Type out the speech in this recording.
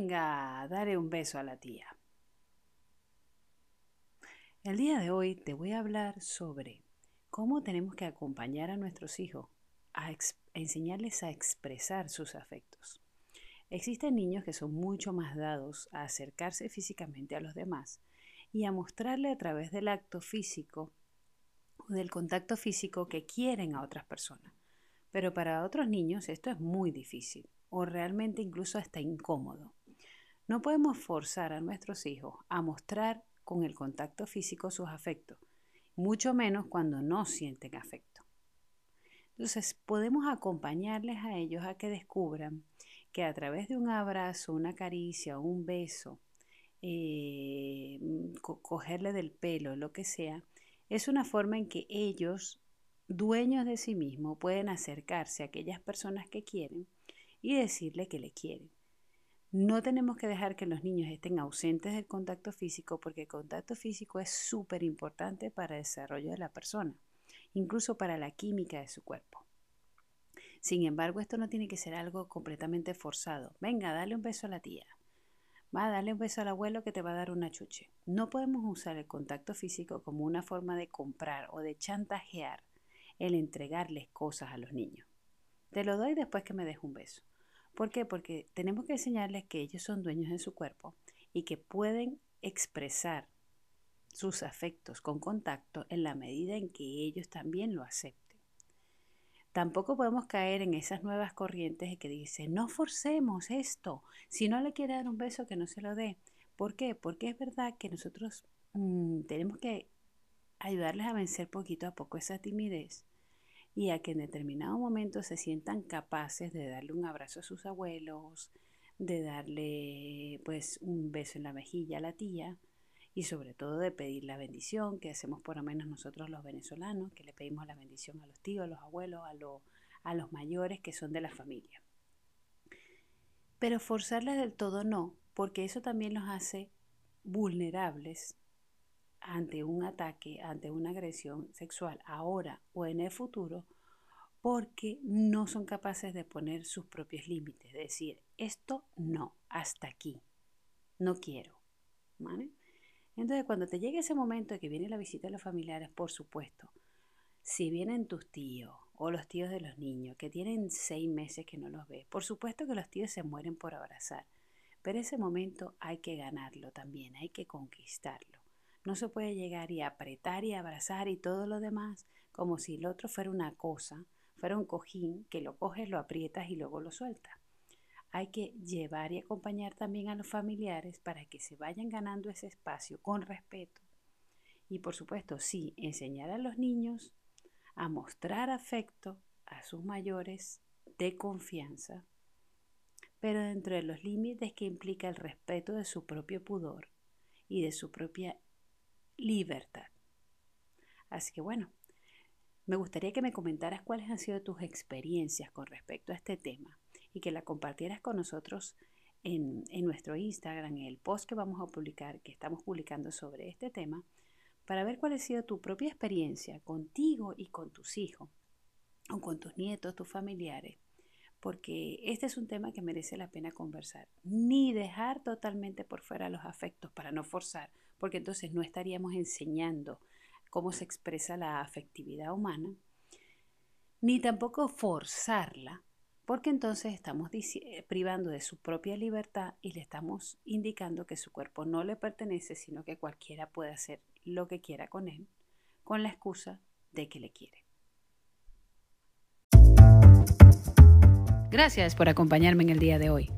Venga, daré un beso a la tía. El día de hoy te voy a hablar sobre cómo tenemos que acompañar a nuestros hijos a, enseñarles a expresar sus afectos. Existen niños que son mucho más dados a acercarse físicamente a los demás y a mostrarle a través del acto físico o del contacto físico que quieren a otras personas. Pero para otros niños esto es muy difícil o realmente incluso hasta incómodo. No podemos forzar a nuestros hijos a mostrar con el contacto físico sus afectos, mucho menos cuando no sienten afecto. Entonces, podemos acompañarles a ellos a que descubran que a través de un abrazo, una caricia, un beso, eh, cogerle del pelo, lo que sea, es una forma en que ellos, dueños de sí mismos, pueden acercarse a aquellas personas que quieren y decirle que le quieren. No tenemos que dejar que los niños estén ausentes del contacto físico porque el contacto físico es súper importante para el desarrollo de la persona, incluso para la química de su cuerpo. Sin embargo, esto no tiene que ser algo completamente forzado. Venga, dale un beso a la tía. Va, a darle un beso al abuelo que te va a dar una chuche. No podemos usar el contacto físico como una forma de comprar o de chantajear el entregarles cosas a los niños. Te lo doy después que me des un beso. ¿Por qué? Porque tenemos que enseñarles que ellos son dueños de su cuerpo y que pueden expresar sus afectos con contacto en la medida en que ellos también lo acepten. Tampoco podemos caer en esas nuevas corrientes de que dicen, no forcemos esto, si no le quiere dar un beso que no se lo dé. ¿Por qué? Porque es verdad que nosotros mm, tenemos que ayudarles a vencer poquito a poco esa timidez y a que en determinado momento se sientan capaces de darle un abrazo a sus abuelos, de darle pues un beso en la mejilla a la tía y sobre todo de pedir la bendición que hacemos por lo menos nosotros los venezolanos, que le pedimos la bendición a los tíos, a los abuelos, a, a los mayores que son de la familia. Pero forzarles del todo no, porque eso también los hace vulnerables ante un ataque, ante una agresión sexual ahora o en el futuro, porque no son capaces de poner sus propios límites, de decir, esto no, hasta aquí, no quiero. Entonces, cuando te llegue ese momento de que viene la visita de los familiares, por supuesto, si vienen tus tíos o los tíos de los niños que tienen seis meses que no los ves, por supuesto que los tíos se mueren por abrazar, pero ese momento hay que ganarlo también, hay que conquistarlo. No se puede llegar y apretar y abrazar y todo lo demás como si el otro fuera una cosa, fuera un cojín que lo coges, lo aprietas y luego lo sueltas. Hay que llevar y acompañar también a los familiares para que se vayan ganando ese espacio con respeto. Y por supuesto, sí, enseñar a los niños a mostrar afecto a sus mayores de confianza, pero dentro de los límites que implica el respeto de su propio pudor y de su propia libertad. Así que bueno, me gustaría que me comentaras cuáles han sido tus experiencias con respecto a este tema y que la compartieras con nosotros en, nuestro Instagram, en el post que vamos a publicar, que estamos publicando sobre este tema, para ver cuál ha sido tu propia experiencia contigo y con tus hijos, o con tus nietos, tus familiares, porque este es un tema que merece la pena conversar. Ni dejar totalmente por fuera los afectos para no forzar, porque entonces no estaríamos enseñando cómo se expresa la afectividad humana, ni tampoco forzarla, porque entonces estamos eh, privando de su propia libertad y le estamos indicando que su cuerpo no le pertenece, sino que cualquiera puede hacer lo que quiera con él, con la excusa de que le quiere. Gracias por acompañarme en el día de hoy.